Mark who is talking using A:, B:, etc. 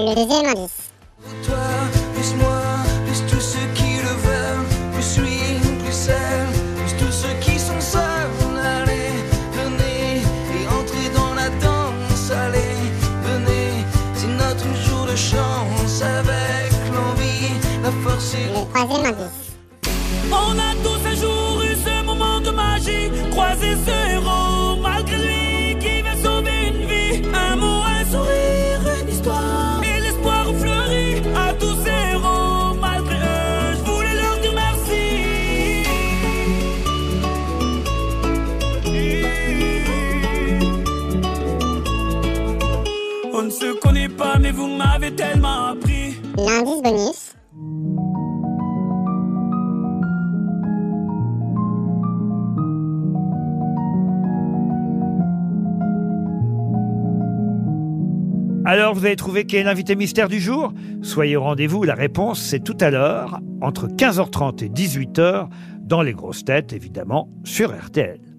A: Le deuxième indice.
B: Toi, plus moi, plus tous ceux qui le veulent, plus lui, plus elle, plus tous ceux qui sont seuls. Allez, venez et entrez dans la danse. Allez, venez, c'est notre jour de chance avec l'envie, la force et
A: Le troisième indice.
C: On ne se connaît pas, mais vous m'avez tellement appris.
A: L'indice bonus.
D: Alors vous avez trouvé qui est l'invité mystère du jour? Soyez au rendez-vous, la réponse c'est tout à l'heure, entre 15h30 et 18h, dans les grosses têtes évidemment, sur RTL.